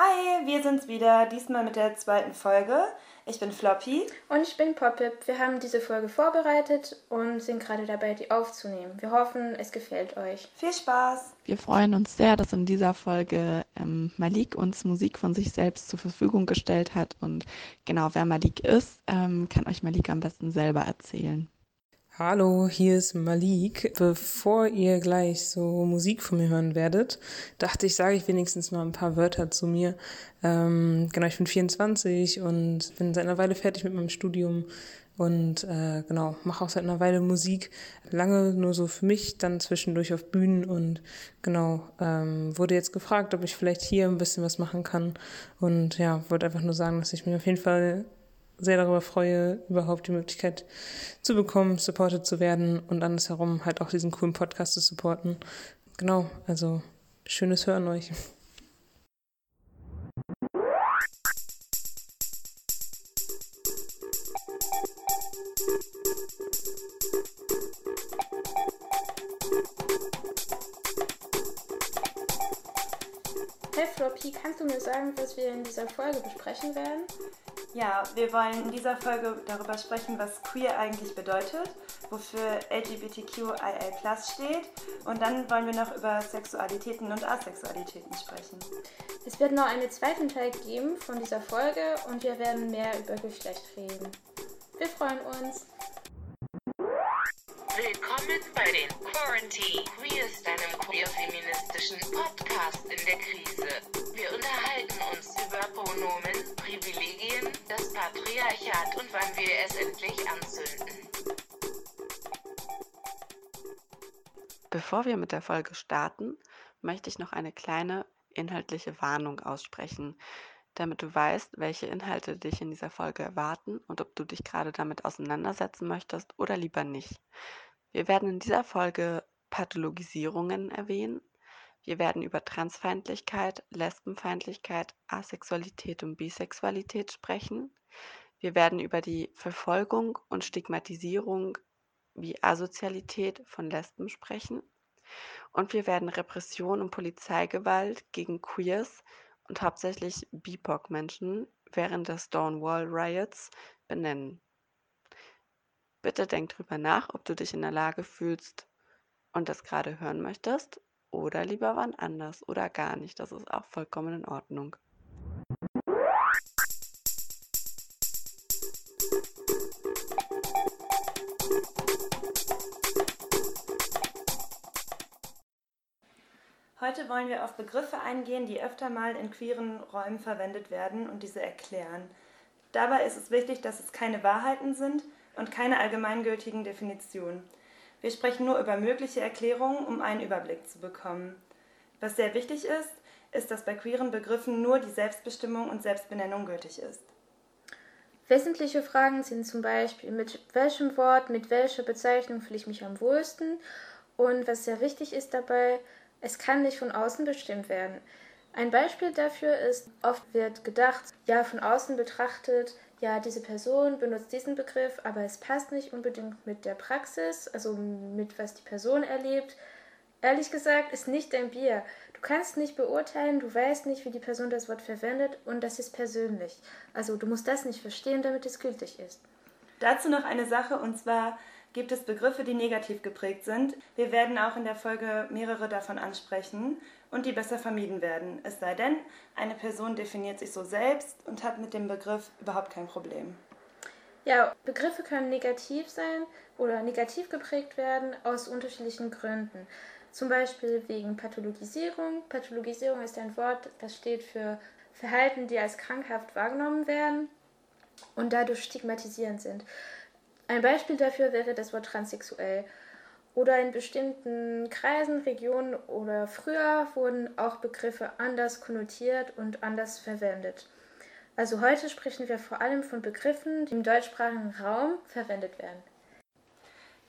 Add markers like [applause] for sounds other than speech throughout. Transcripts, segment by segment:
Hi, wir sind's wieder, diesmal mit der zweiten Folge. Ich bin Floppy. Und ich bin Poppip. Wir haben diese Folge vorbereitet und sind gerade dabei, die aufzunehmen. Wir hoffen, es gefällt euch. Viel Spaß! Wir freuen uns sehr, dass in dieser Folge ähm, Malik uns Musik von sich selbst zur Verfügung gestellt hat. Und genau, wer Malik ist, ähm, kann euch Malik am besten selber erzählen. Hallo, hier ist Malik. Bevor ihr gleich so Musik von mir hören werdet, dachte ich, sage ich wenigstens mal ein paar Wörter zu mir. Ähm, genau, ich bin 24 und bin seit einer Weile fertig mit meinem Studium und äh, genau, mache auch seit einer Weile Musik. Lange nur so für mich, dann zwischendurch auf Bühnen und genau, ähm, wurde jetzt gefragt, ob ich vielleicht hier ein bisschen was machen kann. Und ja, wollte einfach nur sagen, dass ich mich auf jeden Fall sehr darüber freue, überhaupt die Möglichkeit zu bekommen, supported zu werden und andersherum halt auch diesen coolen Podcast zu supporten. Genau, also schönes Hören euch. Hey Floppy, kannst du mir sagen, was wir in dieser Folge besprechen werden? Ja, wir wollen in dieser Folge darüber sprechen, was queer eigentlich bedeutet, wofür LGBTQIA steht und dann wollen wir noch über Sexualitäten und Asexualitäten sprechen. Es wird noch einen zweiten Teil geben von dieser Folge und wir werden mehr über Geschlecht reden. Wir freuen uns. Willkommen bei den Quarantine Queers, deinem queer-feministischen Podcast in der Krise. Wir unterhalten uns über Pronomen, Privilegien, das Patriarchat und wann wir es endlich anzünden. Bevor wir mit der Folge starten, möchte ich noch eine kleine inhaltliche Warnung aussprechen, damit du weißt, welche Inhalte dich in dieser Folge erwarten und ob du dich gerade damit auseinandersetzen möchtest oder lieber nicht. Wir werden in dieser Folge Pathologisierungen erwähnen. Wir werden über Transfeindlichkeit, Lesbenfeindlichkeit, Asexualität und Bisexualität sprechen. Wir werden über die Verfolgung und Stigmatisierung wie Asozialität von Lesben sprechen. Und wir werden Repression und Polizeigewalt gegen Queers und hauptsächlich BIPOC-Menschen während der Stonewall Riots benennen. Bitte denk drüber nach, ob du dich in der Lage fühlst und das gerade hören möchtest oder lieber wann anders oder gar nicht. Das ist auch vollkommen in Ordnung. Heute wollen wir auf Begriffe eingehen, die öfter mal in queeren Räumen verwendet werden und diese erklären. Dabei ist es wichtig, dass es keine Wahrheiten sind und keine allgemeingültigen Definitionen. Wir sprechen nur über mögliche Erklärungen, um einen Überblick zu bekommen. Was sehr wichtig ist, ist, dass bei queeren Begriffen nur die Selbstbestimmung und Selbstbenennung gültig ist. Wesentliche Fragen sind zum Beispiel, mit welchem Wort, mit welcher Bezeichnung fühle ich mich am wohlsten und was sehr wichtig ist dabei, es kann nicht von außen bestimmt werden. Ein Beispiel dafür ist, oft wird gedacht, ja, von außen betrachtet, ja, diese Person benutzt diesen Begriff, aber es passt nicht unbedingt mit der Praxis, also mit was die Person erlebt. Ehrlich gesagt, ist nicht dein Bier. Du kannst nicht beurteilen, du weißt nicht, wie die Person das Wort verwendet und das ist persönlich. Also du musst das nicht verstehen, damit es gültig ist. Dazu noch eine Sache und zwar gibt es Begriffe, die negativ geprägt sind. Wir werden auch in der Folge mehrere davon ansprechen und die besser vermieden werden. Es sei denn, eine Person definiert sich so selbst und hat mit dem Begriff überhaupt kein Problem. Ja, Begriffe können negativ sein oder negativ geprägt werden aus unterschiedlichen Gründen. Zum Beispiel wegen Pathologisierung. Pathologisierung ist ein Wort, das steht für Verhalten, die als krankhaft wahrgenommen werden und dadurch stigmatisierend sind. Ein Beispiel dafür wäre das Wort transsexuell. Oder in bestimmten Kreisen, Regionen oder früher wurden auch Begriffe anders konnotiert und anders verwendet. Also heute sprechen wir vor allem von Begriffen, die im deutschsprachigen Raum verwendet werden.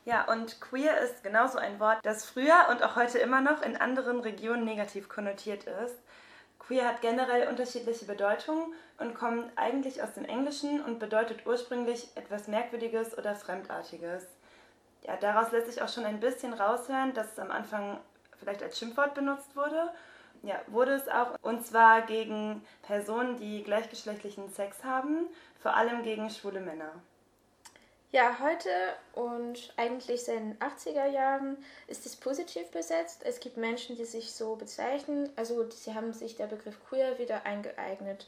Ja, und queer ist genauso ein Wort, das früher und auch heute immer noch in anderen Regionen negativ konnotiert ist. Queer hat generell unterschiedliche Bedeutungen und kommt eigentlich aus dem Englischen und bedeutet ursprünglich etwas Merkwürdiges oder Fremdartiges ja, daraus lässt sich auch schon ein bisschen raushören, dass es am Anfang vielleicht als Schimpfwort benutzt wurde ja, wurde es auch, und zwar gegen Personen, die gleichgeschlechtlichen Sex haben, vor allem gegen schwule Männer. Ja, heute und eigentlich seit den 80er Jahren ist es positiv besetzt. Es gibt Menschen, die sich so bezeichnen, also sie haben sich der Begriff queer wieder eingeeignet.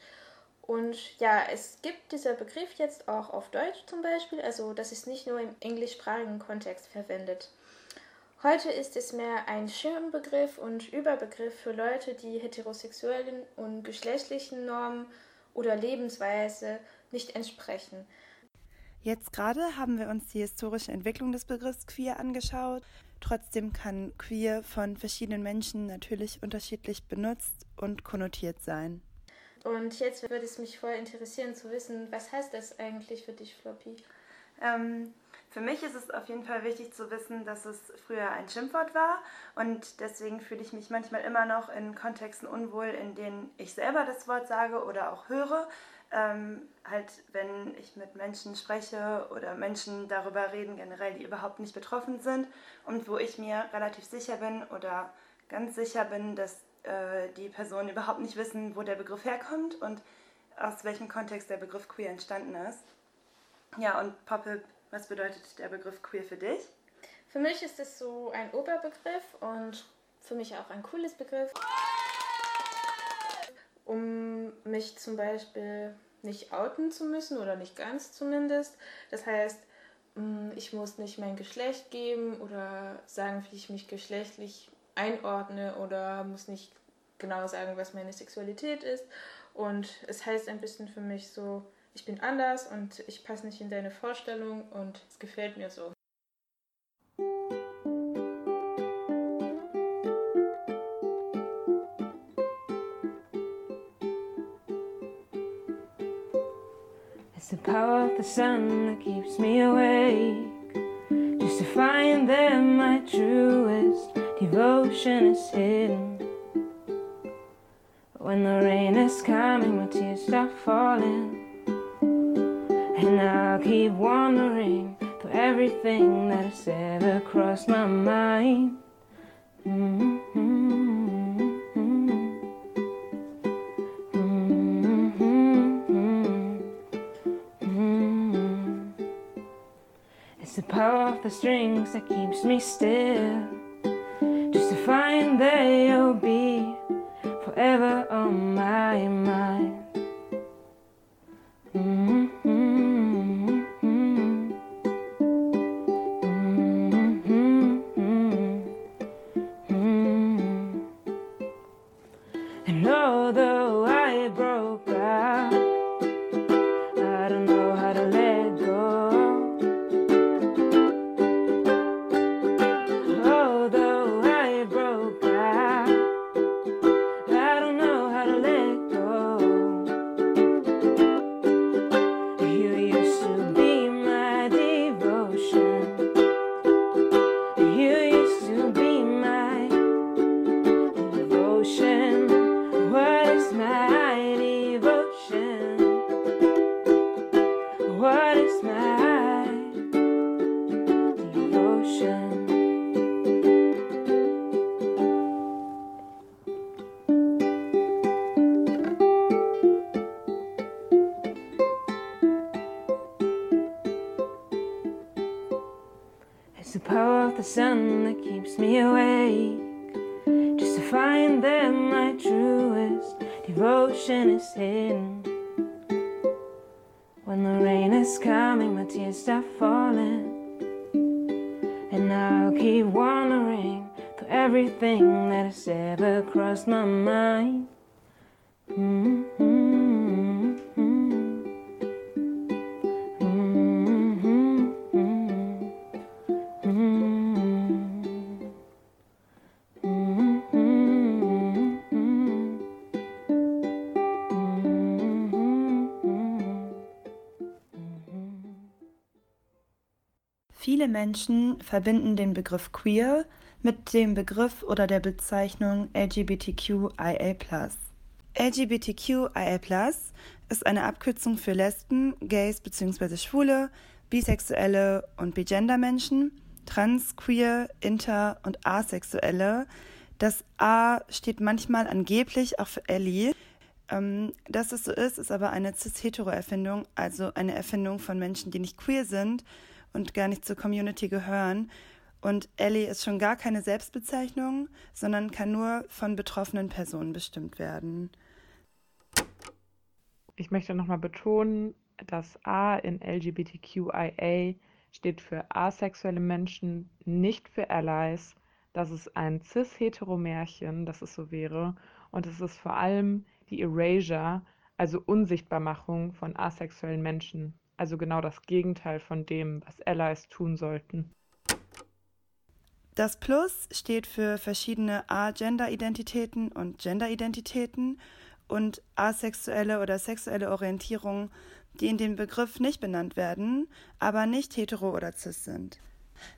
Und ja, es gibt dieser Begriff jetzt auch auf Deutsch zum Beispiel, also das ist nicht nur im englischsprachigen Kontext verwendet. Heute ist es mehr ein Schirmbegriff und Überbegriff für Leute, die heterosexuellen und geschlechtlichen Normen oder Lebensweise nicht entsprechen. Jetzt gerade haben wir uns die historische Entwicklung des Begriffs queer angeschaut. Trotzdem kann queer von verschiedenen Menschen natürlich unterschiedlich benutzt und konnotiert sein. Und jetzt würde es mich voll interessieren zu wissen, was heißt das eigentlich für dich, Floppy? Ähm, für mich ist es auf jeden Fall wichtig zu wissen, dass es früher ein Schimpfwort war. Und deswegen fühle ich mich manchmal immer noch in Kontexten unwohl, in denen ich selber das Wort sage oder auch höre, ähm, halt, wenn ich mit Menschen spreche oder Menschen darüber reden, generell, die überhaupt nicht betroffen sind. Und wo ich mir relativ sicher bin oder ganz sicher bin, dass äh, die Personen überhaupt nicht wissen, wo der Begriff herkommt und aus welchem Kontext der Begriff queer entstanden ist. Ja, und Poppe, was bedeutet der Begriff queer für dich? Für mich ist es so ein Oberbegriff und für mich auch ein cooles Begriff um mich zum Beispiel nicht outen zu müssen oder nicht ganz zumindest. Das heißt, mm, ich muss nicht mein Geschlecht geben oder sagen, wie ich mich geschlechtlich einordne oder muss nicht genau sagen, was meine Sexualität ist. Und es heißt ein bisschen für mich so, ich bin anders und ich passe nicht in deine Vorstellung und es gefällt mir so. power of the sun that keeps me awake. Just to find that my truest devotion is hidden. When the rain is coming, my tears start falling. And I'll keep wandering through everything that has ever crossed my mind. Mm-hmm. power of the strings that keeps me still. Find that you'll be forever Viele Menschen verbinden den Begriff queer mit dem Begriff oder der Bezeichnung LGBTQIA+. LGBTQIA+ ist eine Abkürzung für Lesben, Gays bzw. Schwule, Bisexuelle und Bigender Menschen, Trans, Queer, Inter und Asexuelle, Das A steht manchmal angeblich auch für Ellie. Ähm, dass es so ist, ist aber eine cis-hetero-Erfindung, also eine Erfindung von Menschen, die nicht queer sind und gar nicht zur Community gehören. Und Ellie ist schon gar keine Selbstbezeichnung, sondern kann nur von betroffenen Personen bestimmt werden. Ich möchte nochmal betonen, dass A in LGBTQIA steht für asexuelle Menschen, nicht für Allies. Das ist ein cis-hetero-Märchen, dass es so wäre. Und es ist vor allem die Erasure, also Unsichtbarmachung von asexuellen Menschen. Also genau das Gegenteil von dem, was Allies tun sollten. Das Plus steht für verschiedene A-Gender-Identitäten und Gender-Identitäten und asexuelle oder sexuelle Orientierungen, die in dem Begriff nicht benannt werden, aber nicht hetero oder cis sind.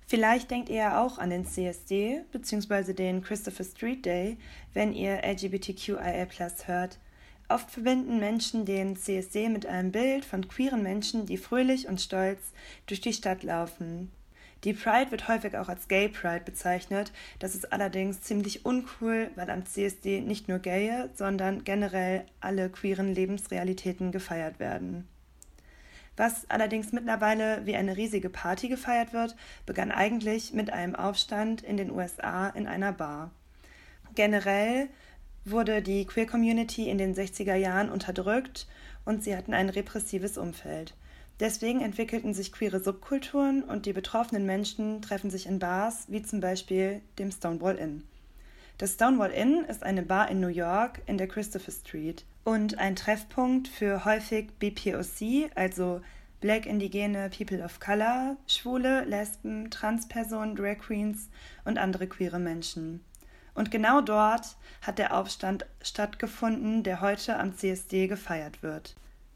Vielleicht denkt ihr ja auch an den CSD bzw. den Christopher Street Day, wenn ihr LGBTQIA hört. Oft verbinden Menschen den CSD mit einem Bild von queeren Menschen, die fröhlich und stolz durch die Stadt laufen. Die Pride wird häufig auch als Gay Pride bezeichnet. Das ist allerdings ziemlich uncool, weil am CSD nicht nur Gaye, sondern generell alle queeren Lebensrealitäten gefeiert werden. Was allerdings mittlerweile wie eine riesige Party gefeiert wird, begann eigentlich mit einem Aufstand in den USA in einer Bar. Generell wurde die Queer Community in den 60er Jahren unterdrückt und sie hatten ein repressives Umfeld. Deswegen entwickelten sich queere Subkulturen und die betroffenen Menschen treffen sich in Bars wie zum Beispiel dem Stonewall Inn. Das Stonewall Inn ist eine Bar in New York in der Christopher Street und ein Treffpunkt für häufig BPOC, also Black Indigene People of Color, Schwule, Lesben, Transpersonen, Drag Queens und andere queere Menschen. Und genau dort hat der Aufstand stattgefunden, der heute am CSD gefeiert wird.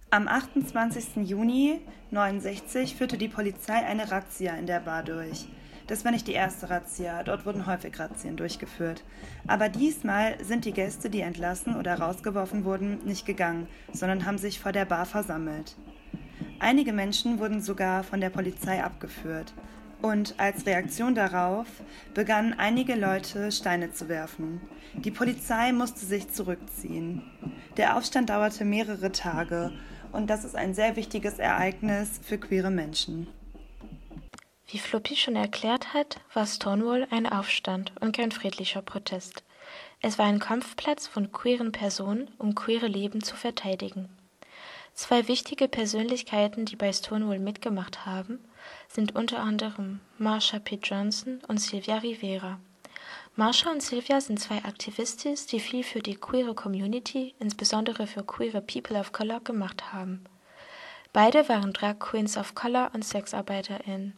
Am 28. Juni 1969 führte die Polizei eine Razzia in der Bar durch. Das war nicht die erste Razzia, dort wurden häufig Razzien durchgeführt. Aber diesmal sind die Gäste, die entlassen oder rausgeworfen wurden, nicht gegangen, sondern haben sich vor der Bar versammelt. Einige Menschen wurden sogar von der Polizei abgeführt. Und als Reaktion darauf begannen einige Leute Steine zu werfen. Die Polizei musste sich zurückziehen. Der Aufstand dauerte mehrere Tage und das ist ein sehr wichtiges Ereignis für queere Menschen. Wie Floppy schon erklärt hat, war Stonewall ein Aufstand und kein friedlicher Protest. Es war ein Kampfplatz von queeren Personen, um queere Leben zu verteidigen. Zwei wichtige Persönlichkeiten, die bei Stonewall mitgemacht haben, sind unter anderem Marsha P. Johnson und Sylvia Rivera. Marsha und Sylvia sind zwei Aktivistis, die viel für die queere Community, insbesondere für queere People of Color, gemacht haben. Beide waren Drag Queens of Color und SexarbeiterInnen.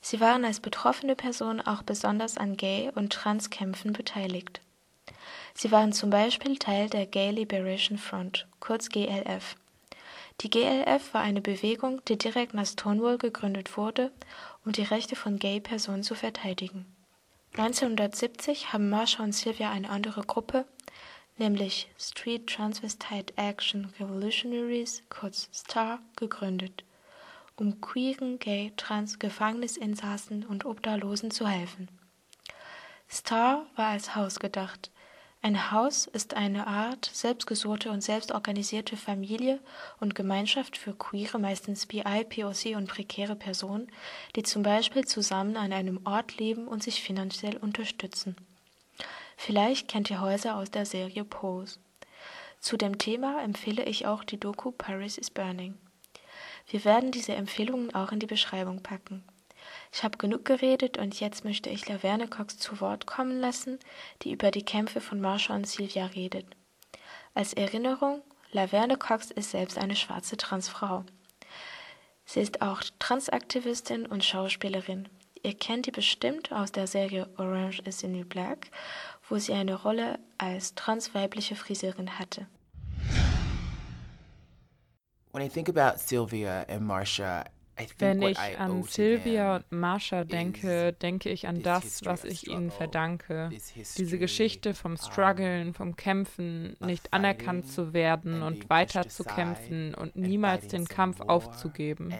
Sie waren als betroffene Person auch besonders an Gay- und Transkämpfen beteiligt. Sie waren zum Beispiel Teil der Gay Liberation Front, kurz GLF. Die GLF war eine Bewegung, die direkt nach Stonewall gegründet wurde, um die Rechte von Gay-Personen zu verteidigen. 1970 haben Marsha und Sylvia eine andere Gruppe, nämlich Street Transvestite Action Revolutionaries, kurz STAR, gegründet, um queeren, gay, trans, Gefängnisinsassen und Obdachlosen zu helfen. STAR war als Haus gedacht, ein Haus ist eine Art selbstgesuchte und selbstorganisierte Familie und Gemeinschaft für queere, meistens BI, POC und prekäre Personen, die zum Beispiel zusammen an einem Ort leben und sich finanziell unterstützen. Vielleicht kennt ihr Häuser aus der Serie Pose. Zu dem Thema empfehle ich auch die Doku Paris is Burning. Wir werden diese Empfehlungen auch in die Beschreibung packen. Ich habe genug geredet und jetzt möchte ich Laverne Cox zu Wort kommen lassen, die über die Kämpfe von Marsha und Sylvia redet. Als Erinnerung, Laverne Cox ist selbst eine schwarze Transfrau. Sie ist auch Transaktivistin und Schauspielerin. Ihr kennt die bestimmt aus der Serie Orange is the New Black, wo sie eine Rolle als transweibliche Friseurin hatte. When I think about Sylvia and Marsha, wenn ich an Sylvia und Marsha denke, denke ich an das, was ich ihnen verdanke. Diese Geschichte vom Struggeln, vom Kämpfen, nicht anerkannt zu werden und weiter zu kämpfen und niemals den Kampf aufzugeben.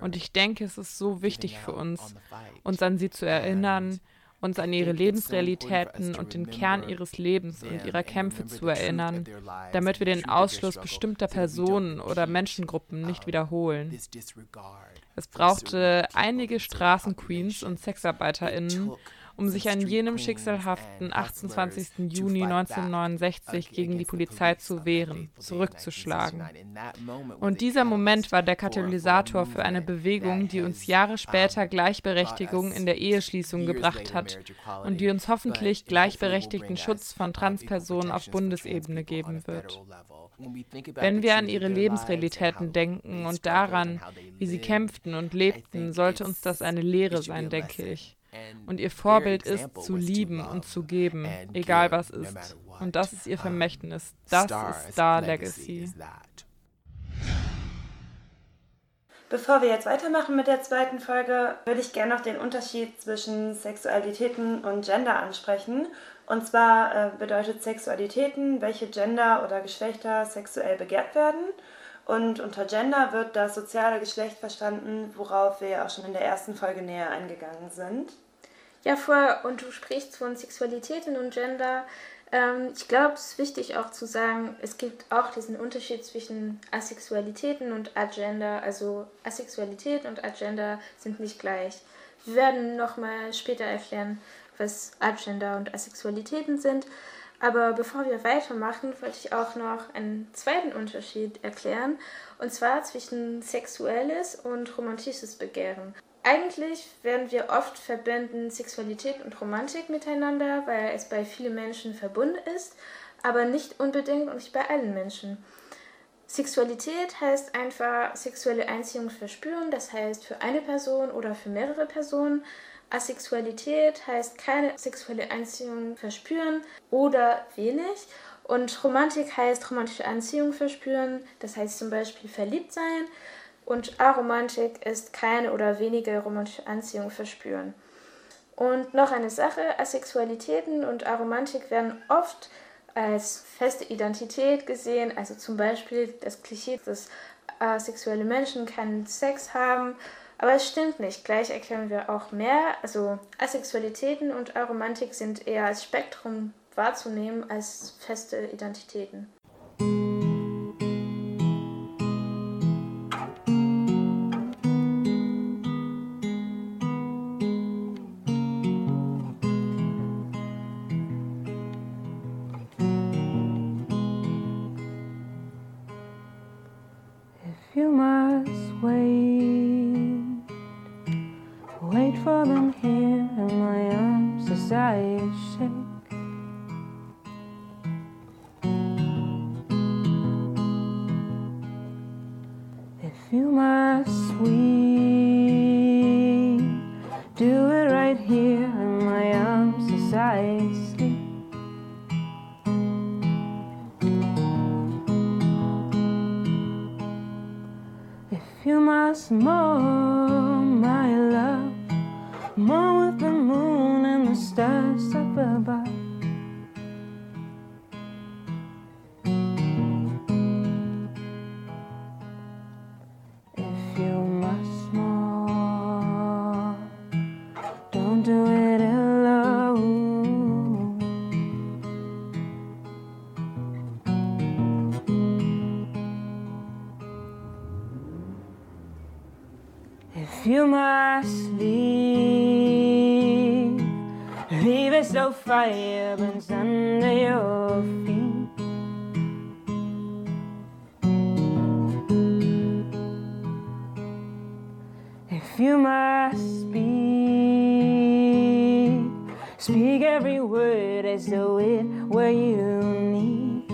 Und ich denke, es ist so wichtig für uns, uns an sie zu erinnern uns an ihre Lebensrealitäten und den Kern ihres Lebens und ihrer Kämpfe zu erinnern, damit wir den Ausschluss bestimmter Personen oder Menschengruppen nicht wiederholen. Es brauchte einige Straßenqueens und SexarbeiterInnen, um sich an jenem schicksalhaften 28. Juni 1969 gegen die Polizei zu wehren, zurückzuschlagen. Und dieser Moment war der Katalysator für eine Bewegung, die uns Jahre später Gleichberechtigung in der Eheschließung gebracht hat und die uns hoffentlich gleichberechtigten Schutz von Transpersonen auf Bundesebene geben wird. Wenn wir an ihre Lebensrealitäten denken und daran, wie sie kämpften und lebten, sollte uns das eine Lehre sein, denke ich. Und ihr Vorbild ist zu lieben und zu geben, egal was ist. Und das ist ihr Vermächtnis. Das ist Star Legacy. Bevor wir jetzt weitermachen mit der zweiten Folge, würde ich gerne noch den Unterschied zwischen Sexualitäten und Gender ansprechen. Und zwar äh, bedeutet Sexualitäten, welche Gender oder Geschlechter sexuell begehrt werden. Und unter Gender wird das soziale Geschlecht verstanden, worauf wir ja auch schon in der ersten Folge näher eingegangen sind. Ja, vor, und du sprichst von Sexualitäten und Gender. Ähm, ich glaube, es ist wichtig auch zu sagen, es gibt auch diesen Unterschied zwischen Asexualitäten und Agenda. Also Asexualität und Agenda sind nicht gleich. Wir werden nochmal später erklären, was Agenda und Asexualitäten sind. Aber bevor wir weitermachen, wollte ich auch noch einen zweiten Unterschied erklären, und zwar zwischen sexuelles und romantisches Begehren. Eigentlich werden wir oft verbinden Sexualität und Romantik miteinander, weil es bei vielen Menschen verbunden ist, aber nicht unbedingt und nicht bei allen Menschen. Sexualität heißt einfach sexuelle Einziehung verspüren, das heißt für eine Person oder für mehrere Personen. Asexualität heißt keine sexuelle Anziehung verspüren oder wenig. Und Romantik heißt romantische Anziehung verspüren, das heißt zum Beispiel verliebt sein. Und Aromantik ist keine oder wenige romantische Anziehung verspüren. Und noch eine Sache, Asexualitäten und Aromantik werden oft als feste Identität gesehen, also zum Beispiel das Klischee, dass asexuelle Menschen keinen Sex haben aber es stimmt nicht. Gleich erklären wir auch mehr. Also Asexualitäten und Aromantik sind eher als Spektrum wahrzunehmen als feste Identitäten. Under your feet. If you must speak, speak every word as though it were you. Need.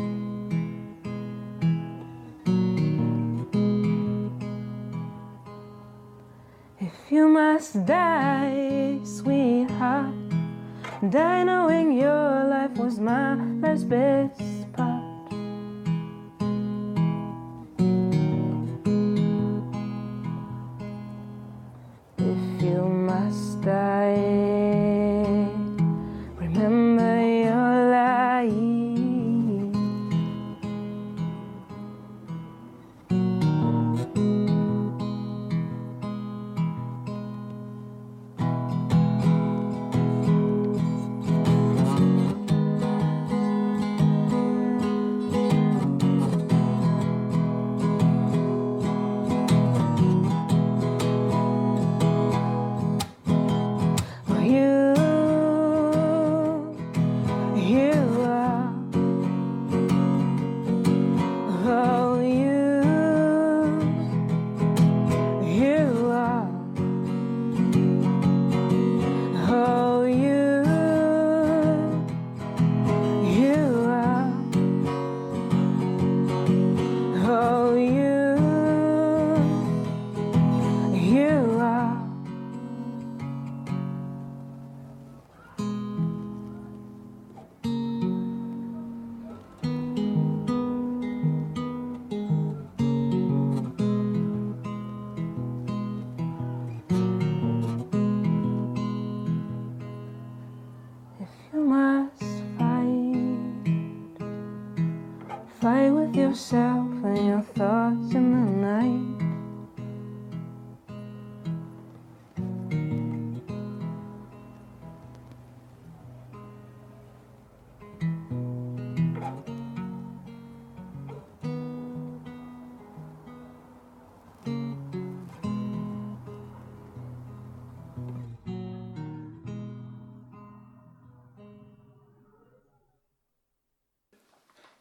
If you must die, sweetheart. Die was my last best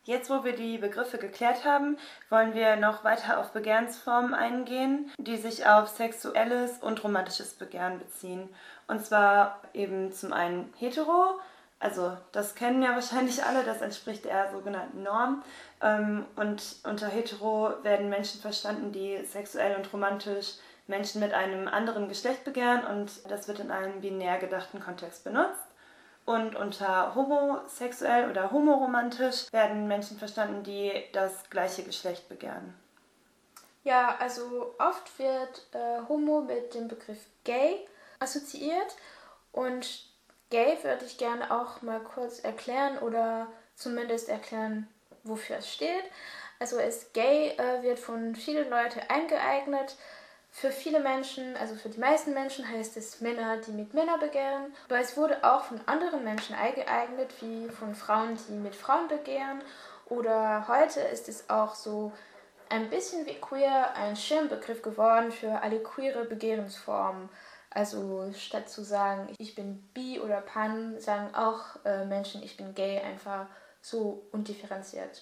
Jetzt, wo wir die Begriffe geklärt haben, wollen wir noch weiter auf Begehrensformen eingehen, die sich auf sexuelles und romantisches Begehren beziehen. Und zwar eben zum einen hetero, also das kennen ja wahrscheinlich alle, das entspricht der sogenannten Norm. Ähm, und unter hetero werden Menschen verstanden, die sexuell und romantisch Menschen mit einem anderen Geschlecht begehren und das wird in einem binär gedachten Kontext benutzt. Und unter homosexuell oder homoromantisch werden Menschen verstanden, die das gleiche Geschlecht begehren. Ja, also oft wird äh, Homo mit dem Begriff gay assoziiert und gay würde ich gerne auch mal kurz erklären oder zumindest erklären, wofür es steht. Also es gay äh, wird von vielen Leuten eingeeignet für viele Menschen, also für die meisten Menschen heißt es Männer, die mit Männern begehren. Aber es wurde auch von anderen Menschen eingeeignet, wie von Frauen, die mit Frauen begehren. Oder heute ist es auch so ein bisschen wie queer ein Schirmbegriff geworden für alle queere Begehrensformen. Also statt zu sagen, ich bin bi oder pan, sagen auch äh, Menschen, ich bin gay, einfach so undifferenziert.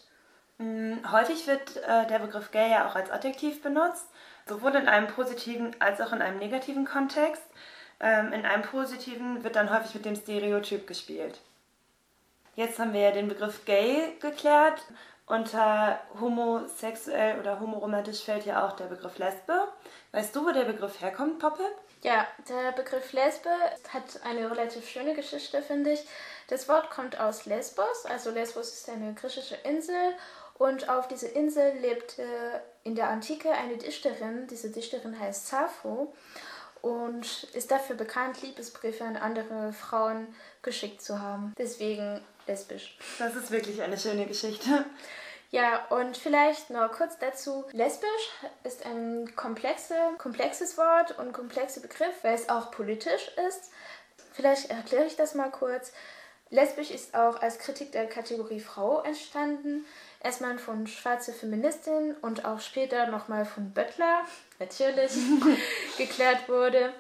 Mm, häufig wird äh, der Begriff gay ja auch als Adjektiv benutzt sowohl in einem positiven als auch in einem negativen Kontext. Ähm, in einem positiven wird dann häufig mit dem Stereotyp gespielt. Jetzt haben wir ja den Begriff gay geklärt. Unter homosexuell oder homoromantisch fällt ja auch der Begriff Lesbe. Weißt du, wo der Begriff herkommt, Poppe? Ja, der Begriff Lesbe hat eine relativ schöne Geschichte, finde ich. Das Wort kommt aus Lesbos, also Lesbos ist eine griechische Insel und auf dieser Insel lebte in der Antike eine Dichterin. Diese Dichterin heißt Sappho und ist dafür bekannt, Liebesbriefe an andere Frauen geschickt zu haben. Deswegen lesbisch. Das ist wirklich eine schöne Geschichte. Ja, und vielleicht noch kurz dazu. Lesbisch ist ein komplexe, komplexes Wort und komplexer Begriff, weil es auch politisch ist. Vielleicht erkläre ich das mal kurz. Lesbisch ist auch als Kritik der Kategorie Frau entstanden erstmal von schwarze Feministin und auch später nochmal von Böttler, natürlich, [laughs] geklärt wurde.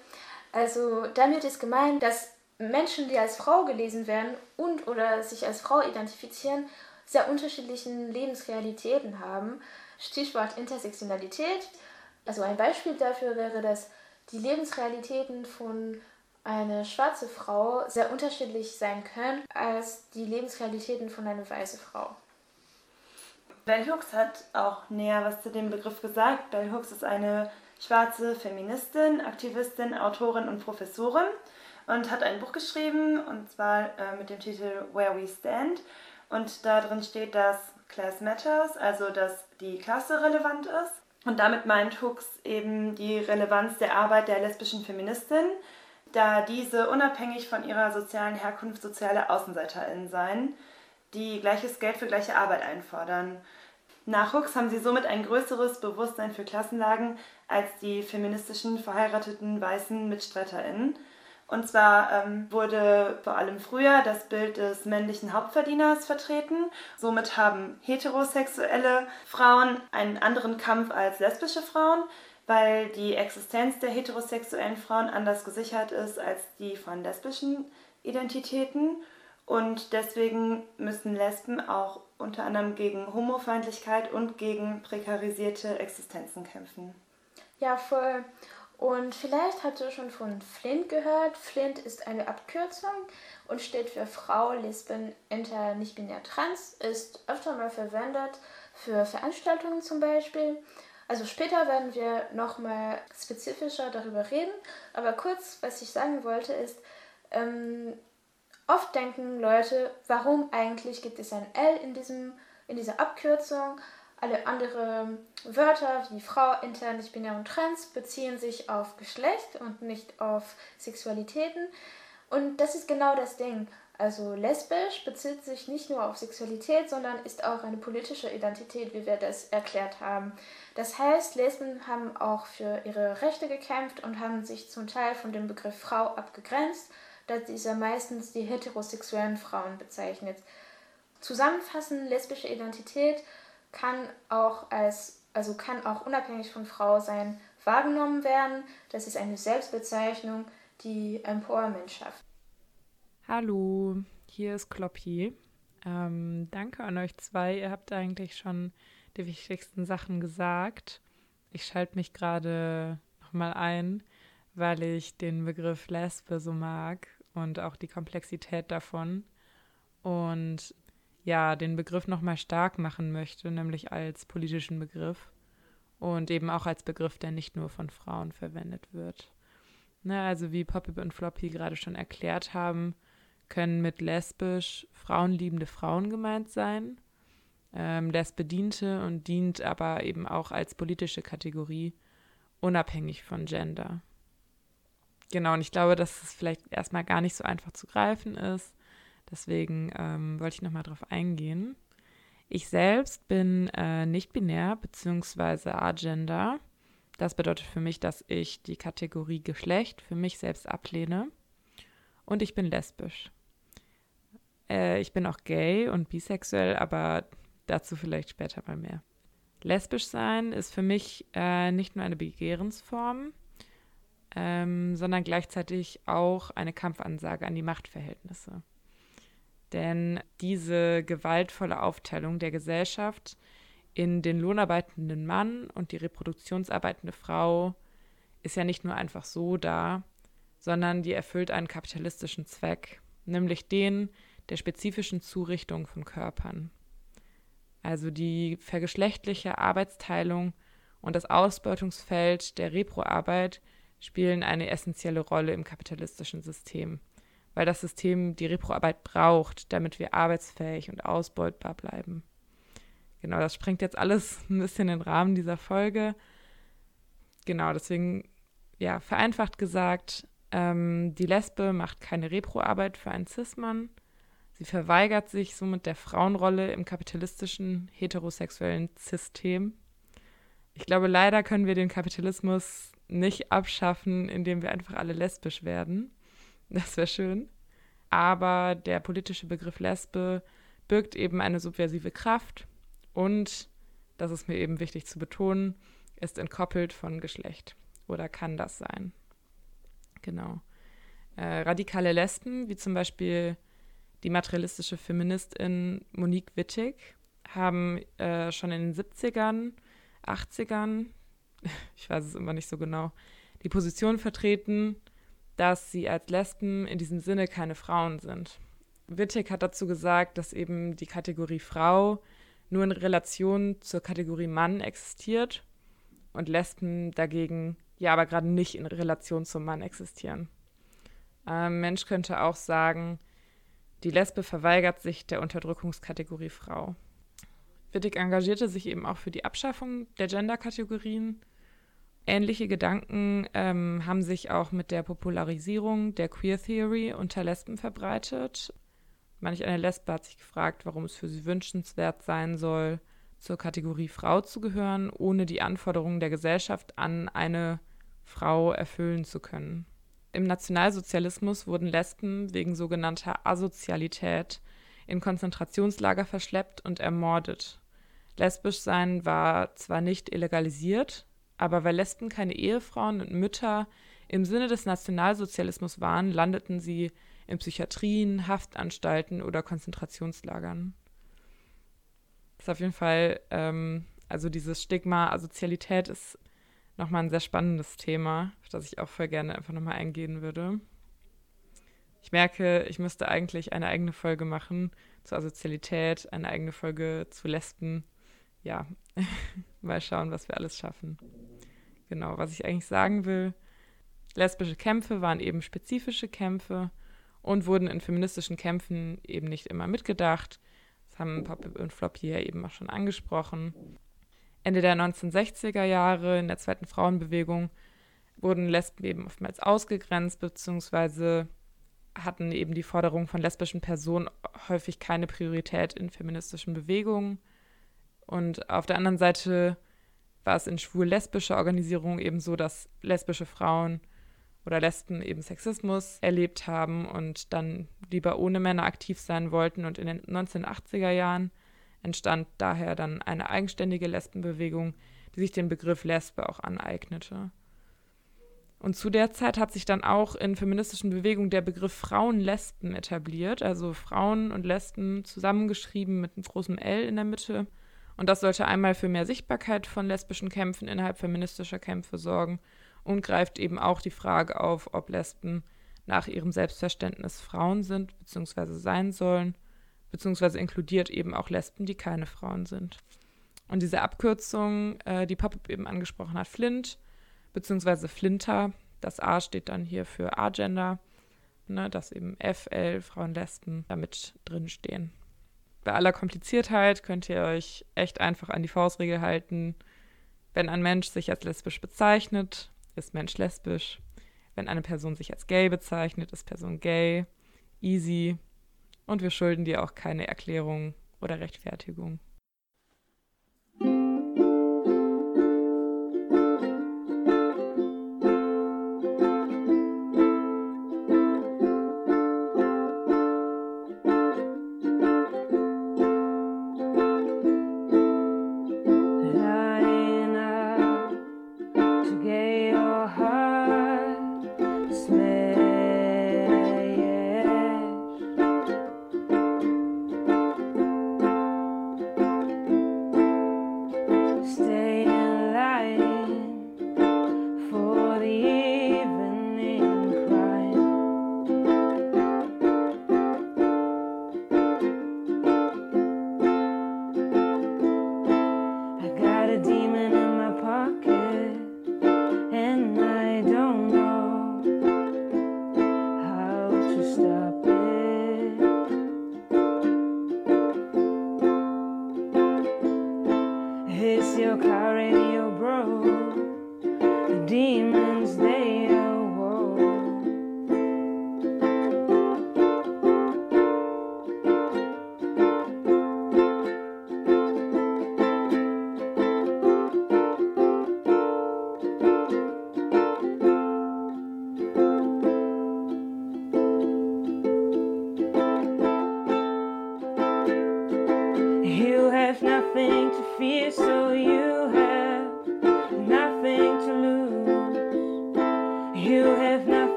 Also damit ist gemeint, dass Menschen, die als Frau gelesen werden und oder sich als Frau identifizieren, sehr unterschiedlichen Lebensrealitäten haben. Stichwort Intersektionalität. Also ein Beispiel dafür wäre, dass die Lebensrealitäten von einer schwarzen Frau sehr unterschiedlich sein können als die Lebensrealitäten von einer weißen Frau. Bell Hooks hat auch näher was zu dem Begriff gesagt. Bell Hooks ist eine schwarze Feministin, Aktivistin, Autorin und Professorin und hat ein Buch geschrieben, und zwar äh, mit dem Titel Where We Stand. Und da drin steht, dass Class Matters, also dass die Klasse relevant ist. Und damit meint Hooks eben die Relevanz der Arbeit der lesbischen Feministin, da diese unabhängig von ihrer sozialen Herkunft soziale AußenseiterInnen seien die gleiches Geld für gleiche Arbeit einfordern. Nachwuchs haben sie somit ein größeres Bewusstsein für Klassenlagen als die feministischen verheirateten weißen MitstreiterInnen. Und zwar ähm, wurde vor allem früher das Bild des männlichen Hauptverdieners vertreten. Somit haben heterosexuelle Frauen einen anderen Kampf als lesbische Frauen, weil die Existenz der heterosexuellen Frauen anders gesichert ist als die von lesbischen Identitäten. Und deswegen müssen Lesben auch unter anderem gegen Homofeindlichkeit und gegen prekarisierte Existenzen kämpfen. Ja, voll. Und vielleicht hast du schon von Flint gehört. Flint ist eine Abkürzung und steht für Frau, Lesben, Inter, nicht-binär, trans, ist öfter mal verwendet für Veranstaltungen zum Beispiel. Also später werden wir nochmal spezifischer darüber reden. Aber kurz, was ich sagen wollte, ist, ähm, Oft denken Leute, warum eigentlich gibt es ein L in, diesem, in dieser Abkürzung? Alle anderen Wörter wie Frau, intern, nicht binär und trans beziehen sich auf Geschlecht und nicht auf Sexualitäten. Und das ist genau das Ding. Also lesbisch bezieht sich nicht nur auf Sexualität, sondern ist auch eine politische Identität, wie wir das erklärt haben. Das heißt, Lesben haben auch für ihre Rechte gekämpft und haben sich zum Teil von dem Begriff Frau abgegrenzt, da dieser meistens die heterosexuellen Frauen bezeichnet. Zusammenfassend, lesbische Identität kann auch als also kann auch unabhängig von Frau sein wahrgenommen werden. Das ist eine Selbstbezeichnung, die Empowerment schafft. Hallo, hier ist Kloppi. Ähm, danke an euch zwei. Ihr habt eigentlich schon die wichtigsten Sachen gesagt. Ich schalte mich gerade nochmal ein, weil ich den Begriff Lesbe so mag und auch die Komplexität davon. Und ja, den Begriff nochmal stark machen möchte, nämlich als politischen Begriff und eben auch als Begriff, der nicht nur von Frauen verwendet wird. Ne, also wie Poppy und Floppy gerade schon erklärt haben, können mit lesbisch frauenliebende Frauen gemeint sein. Ähm, Lesbe diente und dient aber eben auch als politische Kategorie, unabhängig von Gender. Genau, und ich glaube, dass es vielleicht erstmal gar nicht so einfach zu greifen ist. Deswegen ähm, wollte ich nochmal drauf eingehen. Ich selbst bin äh, nicht binär bzw. agender. Das bedeutet für mich, dass ich die Kategorie Geschlecht für mich selbst ablehne. Und ich bin lesbisch. Äh, ich bin auch gay und bisexuell, aber dazu vielleicht später mal mehr. Lesbisch sein ist für mich äh, nicht nur eine Begehrensform, ähm, sondern gleichzeitig auch eine Kampfansage an die Machtverhältnisse. Denn diese gewaltvolle Aufteilung der Gesellschaft in den lohnarbeitenden Mann und die reproduktionsarbeitende Frau ist ja nicht nur einfach so da, sondern die erfüllt einen kapitalistischen Zweck, nämlich den der spezifischen Zurichtung von Körpern. Also die vergeschlechtliche Arbeitsteilung und das Ausbeutungsfeld der Reproarbeit spielen eine essentielle Rolle im kapitalistischen System weil das System die Reproarbeit braucht, damit wir arbeitsfähig und ausbeutbar bleiben. Genau, das sprengt jetzt alles [laughs] ein bisschen den Rahmen dieser Folge. Genau, deswegen, ja, vereinfacht gesagt, ähm, die Lesbe macht keine Reproarbeit für einen Cis-Mann. Sie verweigert sich somit der Frauenrolle im kapitalistischen heterosexuellen System. Ich glaube, leider können wir den Kapitalismus nicht abschaffen, indem wir einfach alle lesbisch werden. Das wäre schön. Aber der politische Begriff Lesbe birgt eben eine subversive Kraft und, das ist mir eben wichtig zu betonen, ist entkoppelt von Geschlecht oder kann das sein. Genau. Äh, radikale Lesben, wie zum Beispiel die materialistische Feministin Monique Wittig, haben äh, schon in den 70ern, 80ern, [laughs] ich weiß es immer nicht so genau, die Position vertreten, dass sie als Lesben in diesem Sinne keine Frauen sind. Wittig hat dazu gesagt, dass eben die Kategorie Frau nur in Relation zur Kategorie Mann existiert und Lesben dagegen ja aber gerade nicht in Relation zum Mann existieren. Ein Mensch könnte auch sagen, die Lesbe verweigert sich der Unterdrückungskategorie Frau. Wittig engagierte sich eben auch für die Abschaffung der Genderkategorien Ähnliche Gedanken ähm, haben sich auch mit der Popularisierung der Queer Theory unter Lesben verbreitet. Manch eine Lesbe hat sich gefragt, warum es für sie wünschenswert sein soll, zur Kategorie Frau zu gehören, ohne die Anforderungen der Gesellschaft an eine Frau erfüllen zu können. Im Nationalsozialismus wurden Lesben wegen sogenannter Asozialität in Konzentrationslager verschleppt und ermordet. Lesbisch sein war zwar nicht illegalisiert, aber weil Lesben keine Ehefrauen und Mütter im Sinne des Nationalsozialismus waren, landeten sie in Psychiatrien, Haftanstalten oder Konzentrationslagern. Das ist auf jeden Fall, ähm, also dieses Stigma Asozialität ist nochmal ein sehr spannendes Thema, auf das ich auch voll gerne einfach nochmal eingehen würde. Ich merke, ich müsste eigentlich eine eigene Folge machen zur Asozialität, eine eigene Folge zu Lesben. Ja, [laughs] mal schauen, was wir alles schaffen. Genau, was ich eigentlich sagen will. Lesbische Kämpfe waren eben spezifische Kämpfe und wurden in feministischen Kämpfen eben nicht immer mitgedacht. Das haben Pop und Flop hier eben auch schon angesprochen. Ende der 1960er Jahre in der zweiten Frauenbewegung wurden Lesben eben oftmals ausgegrenzt, beziehungsweise hatten eben die Forderungen von lesbischen Personen häufig keine Priorität in feministischen Bewegungen. Und auf der anderen Seite war es in schwul-lesbischer Organisation eben so, dass lesbische Frauen oder Lesben eben Sexismus erlebt haben und dann lieber ohne Männer aktiv sein wollten. Und in den 1980er Jahren entstand daher dann eine eigenständige Lesbenbewegung, die sich den Begriff Lesbe auch aneignete. Und zu der Zeit hat sich dann auch in feministischen Bewegungen der Begriff Frauen-Lesben etabliert, also Frauen und Lesben zusammengeschrieben mit einem großen L in der Mitte. Und das sollte einmal für mehr Sichtbarkeit von lesbischen Kämpfen innerhalb feministischer Kämpfe sorgen und greift eben auch die Frage auf, ob Lesben nach ihrem Selbstverständnis Frauen sind bzw. sein sollen, beziehungsweise inkludiert eben auch Lesben, die keine Frauen sind. Und diese Abkürzung, äh, die Pop-up eben angesprochen hat, Flint, beziehungsweise Flinter, das A steht dann hier für Agender, ne, dass eben FL, Frauen, Lesben damit drin stehen. Bei aller Kompliziertheit könnt ihr euch echt einfach an die Faustregel halten. Wenn ein Mensch sich als lesbisch bezeichnet, ist Mensch lesbisch. Wenn eine Person sich als gay bezeichnet, ist Person gay. Easy. Und wir schulden dir auch keine Erklärung oder Rechtfertigung.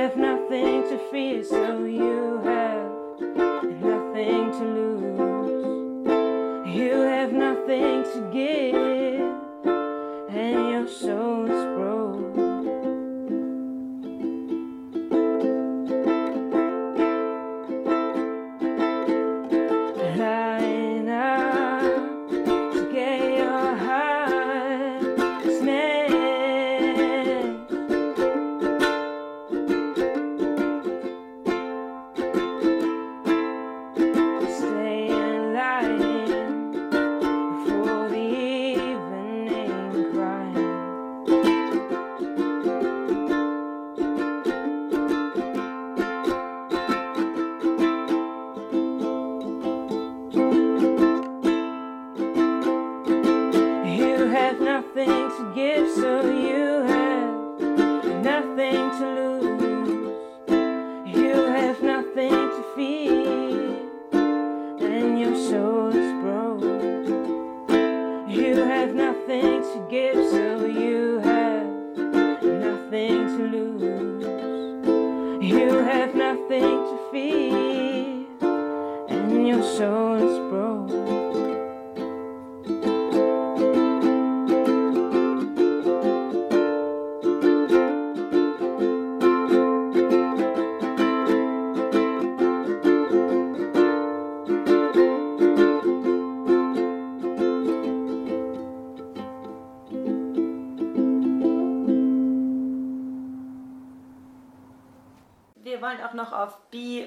have nothing to fear, so you have nothing to lose. You have nothing to give.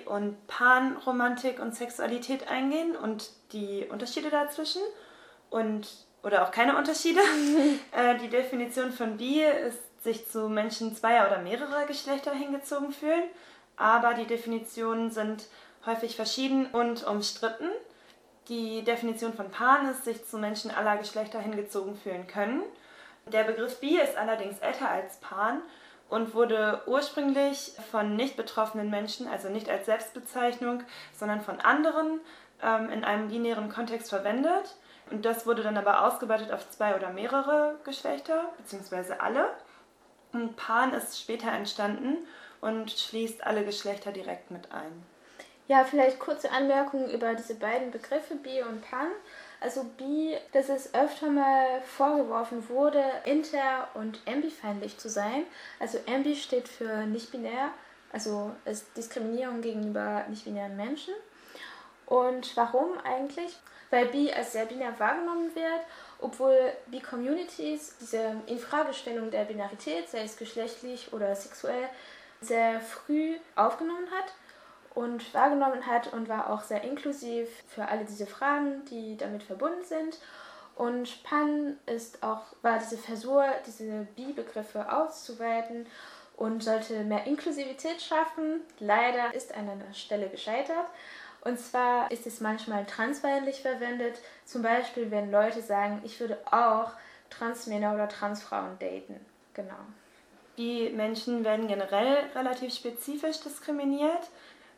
Und Pan-Romantik und Sexualität eingehen und die Unterschiede dazwischen. Und oder auch keine Unterschiede. [laughs] äh, die Definition von bi ist, sich zu Menschen zweier oder mehrerer Geschlechter hingezogen fühlen, aber die Definitionen sind häufig verschieden und umstritten. Die Definition von pan ist, sich zu Menschen aller Geschlechter hingezogen fühlen können. Der Begriff bi ist allerdings älter als pan und wurde ursprünglich von nicht betroffenen Menschen, also nicht als Selbstbezeichnung, sondern von anderen ähm, in einem binären Kontext verwendet. Und das wurde dann aber ausgeweitet auf zwei oder mehrere Geschlechter, beziehungsweise alle. Und Pan ist später entstanden und schließt alle Geschlechter direkt mit ein. Ja, vielleicht kurze Anmerkungen über diese beiden Begriffe Bi und Pan. Also Bi, dass es öfter mal vorgeworfen wurde, inter- und ambifeindlich zu sein. Also ambi steht für nicht-binär, also ist Diskriminierung gegenüber nicht-binären Menschen. Und warum eigentlich? Weil Bi als sehr binär wahrgenommen wird, obwohl Bi-Communities diese Infragestellung der Binarität, sei es geschlechtlich oder sexuell, sehr früh aufgenommen hat und wahrgenommen hat und war auch sehr inklusiv für alle diese Fragen, die damit verbunden sind. Und Pan ist auch, war diese Versuch, diese Bi-Begriffe auszuweiten und sollte mehr Inklusivität schaffen. Leider ist an einer Stelle gescheitert. Und zwar ist es manchmal transfeindlich verwendet. Zum Beispiel, wenn Leute sagen, ich würde auch Transmänner oder Transfrauen daten. Genau. Die Menschen werden generell relativ spezifisch diskriminiert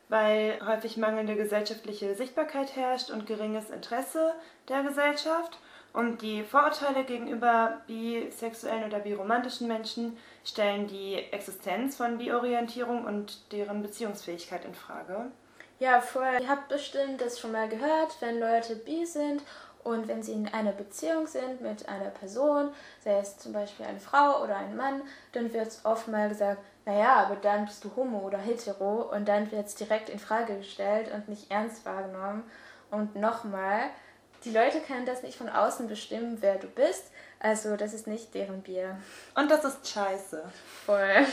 weil häufig mangelnde gesellschaftliche Sichtbarkeit herrscht und geringes Interesse der Gesellschaft. Und die Vorurteile gegenüber bisexuellen oder biromantischen Menschen stellen die Existenz von Biorientierung und deren Beziehungsfähigkeit in Frage. Ja, vorher, ihr habt bestimmt das schon mal gehört, wenn Leute bi sind und wenn sie in einer Beziehung sind mit einer Person, sei es zum Beispiel eine Frau oder ein Mann, dann wird es oft mal gesagt, naja, aber dann bist du homo oder hetero und dann wird es direkt in Frage gestellt und nicht ernst wahrgenommen. Und nochmal, die Leute können das nicht von außen bestimmen, wer du bist. Also das ist nicht deren Bier. Und das ist scheiße. Voll.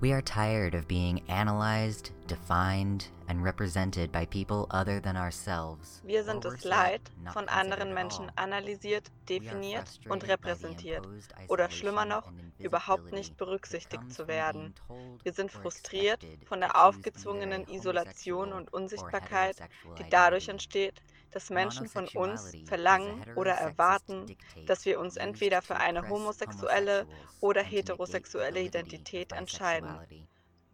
We are tired of being analyzed, defined, and represented by people other than ourselves. Wir sind es leid, von anderen Menschen analysiert, definiert und repräsentiert oder schlimmer noch, überhaupt nicht berücksichtigt zu werden. Wir sind frustriert von der aufgezwungenen Isolation und Unsichtbarkeit, die dadurch entsteht, dass Menschen von uns verlangen oder erwarten, dass wir uns entweder für eine homosexuelle oder heterosexuelle Identität entscheiden.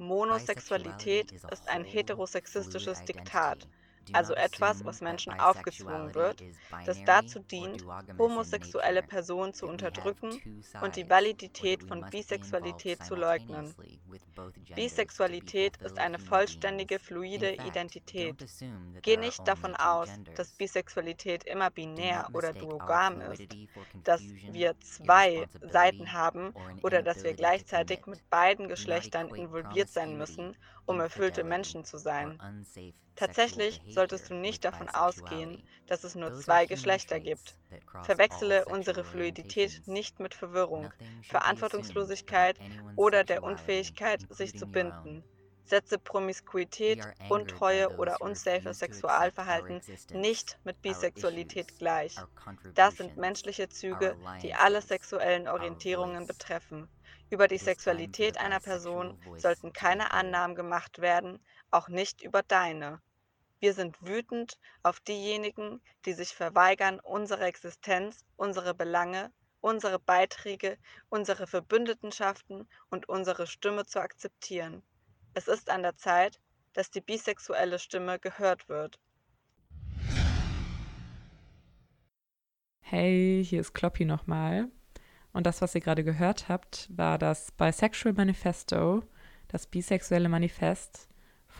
Monosexualität ist ein heterosexistisches Diktat, also etwas, was Menschen aufgezwungen wird, das dazu dient, homosexuelle Personen zu unterdrücken und die Validität von Bisexualität zu leugnen. Bisexualität ist eine vollständige, fluide Identität. Geh nicht davon aus, dass Bisexualität immer binär oder duogam ist, dass wir zwei Seiten haben oder dass wir gleichzeitig mit beiden Geschlechtern involviert sein müssen, um erfüllte Menschen zu sein. Tatsächlich solltest du nicht davon ausgehen, dass es nur zwei Geschlechter gibt. Verwechsele unsere Fluidität nicht mit Verwirrung, Verantwortungslosigkeit oder der Unfähigkeit, sich zu binden. Setze Promiskuität, Untreue oder unsafe Sexualverhalten nicht mit Bisexualität gleich. Das sind menschliche Züge, die alle sexuellen Orientierungen betreffen. Über die Sexualität einer Person sollten keine Annahmen gemacht werden, auch nicht über deine. Wir sind wütend auf diejenigen, die sich verweigern, unsere Existenz, unsere Belange, unsere Beiträge, unsere Verbündetenschaften und unsere Stimme zu akzeptieren. Es ist an der Zeit, dass die bisexuelle Stimme gehört wird. Hey, hier ist Kloppy nochmal. Und das, was ihr gerade gehört habt, war das Bisexual Manifesto, das bisexuelle Manifest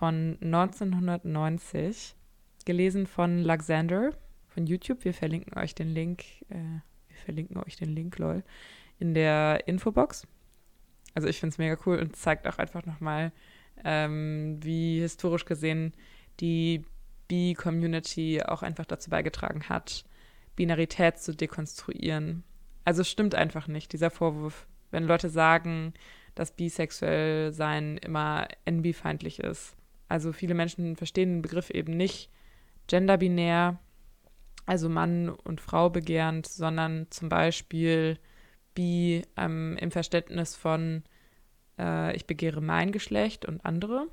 von 1990, gelesen von Laxander von YouTube. Wir verlinken euch den Link, äh, wir verlinken euch den Link, lol, in der Infobox. Also ich finde es mega cool und zeigt auch einfach nochmal, ähm, wie historisch gesehen die Bi-Community auch einfach dazu beigetragen hat, Binarität zu dekonstruieren also stimmt einfach nicht, dieser Vorwurf. Wenn Leute sagen, dass bisexuell sein immer NB-feindlich ist. Also viele Menschen verstehen den Begriff eben nicht genderbinär, also Mann und Frau begehrend, sondern zum Beispiel bi ähm, im Verständnis von äh, ich begehre mein Geschlecht und andere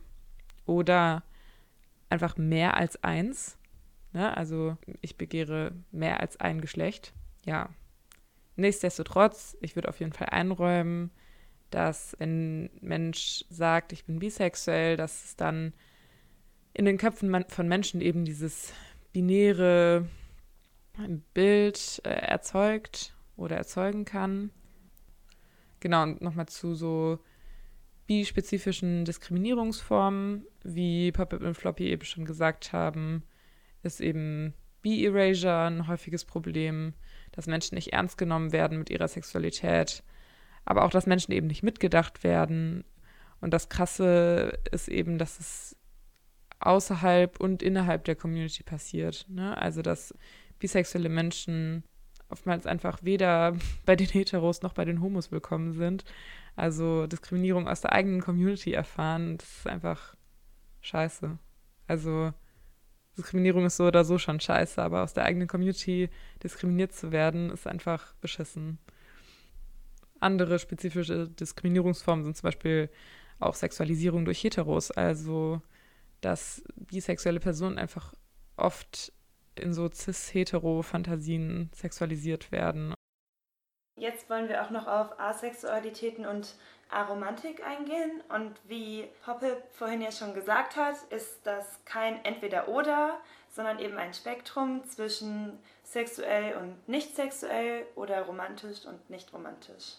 oder einfach mehr als eins. Ne? Also ich begehre mehr als ein Geschlecht. Ja. Nichtsdestotrotz, ich würde auf jeden Fall einräumen, dass wenn ein Mensch sagt, ich bin bisexuell, dass es dann in den Köpfen von Menschen eben dieses binäre Bild äh, erzeugt oder erzeugen kann. Genau, und nochmal zu so bi-spezifischen Diskriminierungsformen, wie Pop-Up und Floppy eben schon gesagt haben, ist eben Bi-Erasure ein häufiges Problem, dass Menschen nicht ernst genommen werden mit ihrer Sexualität, aber auch, dass Menschen eben nicht mitgedacht werden. Und das Krasse ist eben, dass es außerhalb und innerhalb der Community passiert. Ne? Also, dass bisexuelle Menschen oftmals einfach weder [laughs] bei den Heteros noch bei den Homos willkommen sind. Also Diskriminierung aus der eigenen Community erfahren, das ist einfach scheiße. Also Diskriminierung ist so oder so schon scheiße, aber aus der eigenen Community diskriminiert zu werden, ist einfach beschissen. Andere spezifische Diskriminierungsformen sind zum Beispiel auch Sexualisierung durch Heteros, also dass bisexuelle Personen einfach oft in so cis-hetero-Fantasien sexualisiert werden. Jetzt wollen wir auch noch auf Asexualitäten und Aromantik eingehen. Und wie Hoppe vorhin ja schon gesagt hat, ist das kein Entweder-Oder, sondern eben ein Spektrum zwischen sexuell und nicht sexuell oder romantisch und nicht romantisch.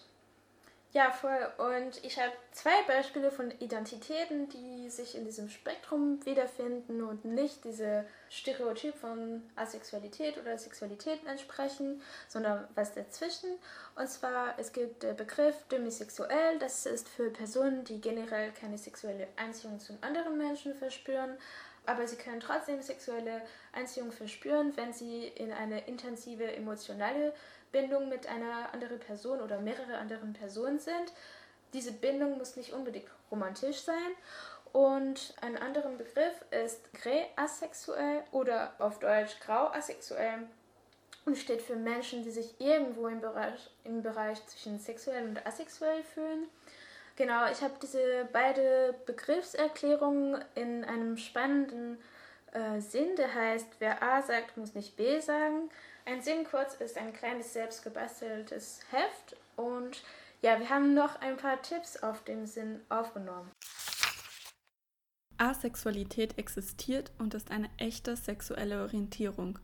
Ja, voll. Und ich habe zwei Beispiele von Identitäten, die sich in diesem Spektrum wiederfinden und nicht diese Stereotyp von Asexualität oder Sexualität entsprechen, sondern was dazwischen. Und zwar, es gibt der Begriff demisexuell, das ist für Personen, die generell keine sexuelle Anziehung zu anderen Menschen verspüren, aber sie können trotzdem sexuelle Anziehung verspüren, wenn sie in eine intensive emotionale Bindung mit einer anderen Person oder mehrere anderen Personen sind. Diese Bindung muss nicht unbedingt romantisch sein. Und ein anderer Begriff ist grä-asexuell oder auf Deutsch grau-asexuell und steht für Menschen, die sich irgendwo im Bereich, im Bereich zwischen sexuell und asexuell fühlen. Genau, ich habe diese beiden Begriffserklärungen in einem spannenden äh, Sinn, der heißt, wer A sagt, muss nicht B sagen. Ein Sinn kurz ist ein kleines selbst gebasteltes Heft und ja, wir haben noch ein paar Tipps auf dem Sinn aufgenommen. Asexualität existiert und ist eine echte sexuelle Orientierung.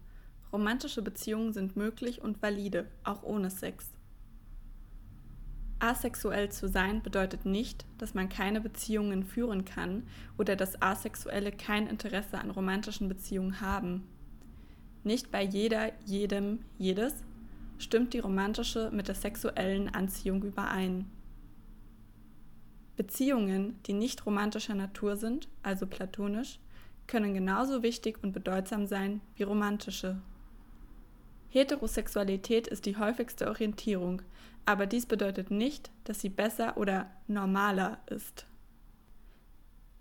Romantische Beziehungen sind möglich und valide, auch ohne Sex. Asexuell zu sein bedeutet nicht, dass man keine Beziehungen führen kann oder dass Asexuelle kein Interesse an romantischen Beziehungen haben. Nicht bei jeder, jedem, jedes stimmt die romantische mit der sexuellen Anziehung überein. Beziehungen, die nicht romantischer Natur sind, also platonisch, können genauso wichtig und bedeutsam sein wie romantische. Heterosexualität ist die häufigste Orientierung, aber dies bedeutet nicht, dass sie besser oder normaler ist.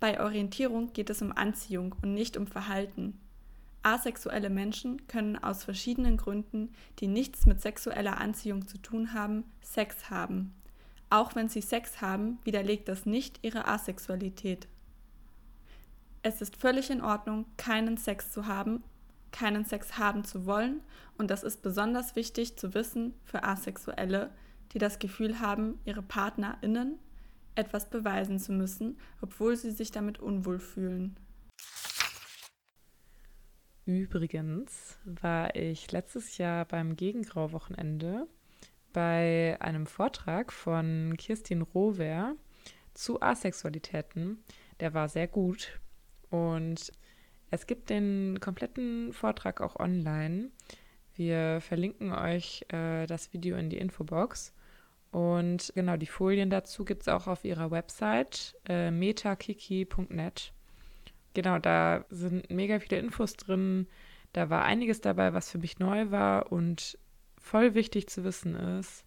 Bei Orientierung geht es um Anziehung und nicht um Verhalten. Asexuelle Menschen können aus verschiedenen Gründen, die nichts mit sexueller Anziehung zu tun haben, Sex haben. Auch wenn sie Sex haben, widerlegt das nicht ihre Asexualität. Es ist völlig in Ordnung, keinen Sex zu haben, keinen Sex haben zu wollen, und das ist besonders wichtig zu wissen für Asexuelle, die das Gefühl haben, ihre PartnerInnen etwas beweisen zu müssen, obwohl sie sich damit unwohl fühlen. Übrigens war ich letztes Jahr beim Gegengrau-Wochenende bei einem Vortrag von Kirstin Rohwer zu Asexualitäten. Der war sehr gut und es gibt den kompletten Vortrag auch online. Wir verlinken euch äh, das Video in die Infobox. Und genau, die Folien dazu gibt es auch auf ihrer Website äh, metakiki.net. Genau, da sind mega viele Infos drin. Da war einiges dabei, was für mich neu war und voll wichtig zu wissen ist.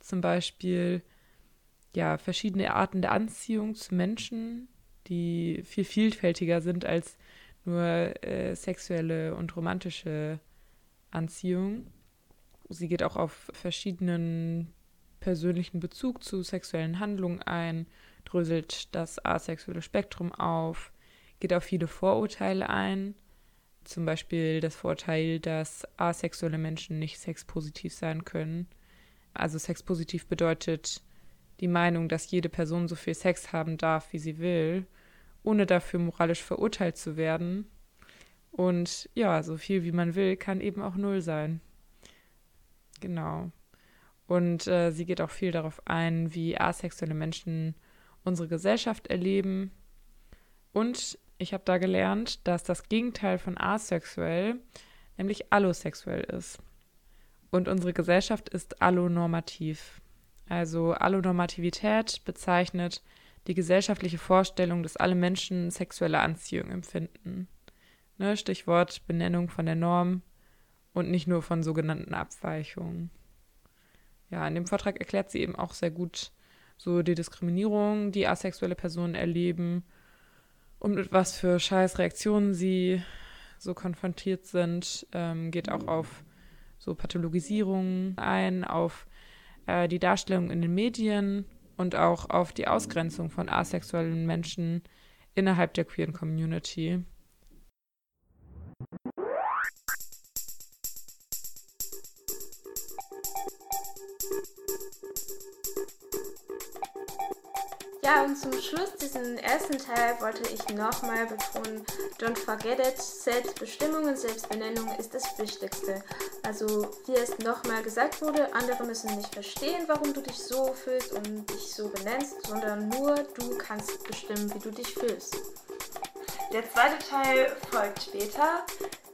Zum Beispiel ja verschiedene Arten der Anziehung zu Menschen, die viel vielfältiger sind als nur äh, sexuelle und romantische Anziehung. Sie geht auch auf verschiedenen persönlichen Bezug zu sexuellen Handlungen ein, dröselt das asexuelle Spektrum auf, geht auf viele Vorurteile ein, zum Beispiel das Vorurteil, dass asexuelle Menschen nicht sexpositiv sein können. Also sexpositiv bedeutet die Meinung, dass jede Person so viel Sex haben darf, wie sie will, ohne dafür moralisch verurteilt zu werden. Und ja, so viel wie man will, kann eben auch null sein. Genau. Und äh, sie geht auch viel darauf ein, wie asexuelle Menschen unsere Gesellschaft erleben. Und ich habe da gelernt, dass das Gegenteil von asexuell nämlich allosexuell ist. Und unsere Gesellschaft ist allonormativ. Also Allonormativität bezeichnet die gesellschaftliche Vorstellung, dass alle Menschen sexuelle Anziehung empfinden. Ne, Stichwort Benennung von der Norm und nicht nur von sogenannten Abweichungen. Ja, in dem Vortrag erklärt sie eben auch sehr gut so die Diskriminierung, die asexuelle Personen erleben und mit was für scheiß Reaktionen sie so konfrontiert sind, ähm, geht auch auf so Pathologisierungen ein, auf äh, die Darstellung in den Medien und auch auf die Ausgrenzung von asexuellen Menschen innerhalb der queeren Community. Ja, und zum Schluss diesen ersten Teil wollte ich nochmal betonen, don't forget it, Selbstbestimmung und Selbstbenennung ist das Wichtigste. Also, wie es nochmal gesagt wurde, andere müssen nicht verstehen, warum du dich so fühlst und dich so benennst, sondern nur du kannst bestimmen, wie du dich fühlst. Der zweite Teil folgt später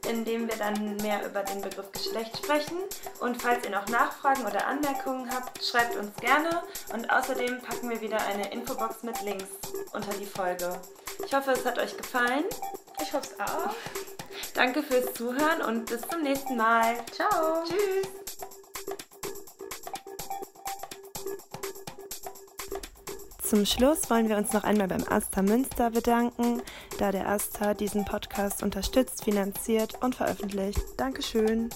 in dem wir dann mehr über den Begriff Geschlecht sprechen. Und falls ihr noch Nachfragen oder Anmerkungen habt, schreibt uns gerne. Und außerdem packen wir wieder eine Infobox mit Links unter die Folge. Ich hoffe, es hat euch gefallen. Ich hoffe es auch. Danke fürs Zuhören und bis zum nächsten Mal. Ciao. Tschüss. Zum Schluss wollen wir uns noch einmal beim Asta Münster bedanken, da der Asta diesen Podcast unterstützt, finanziert und veröffentlicht. Dankeschön.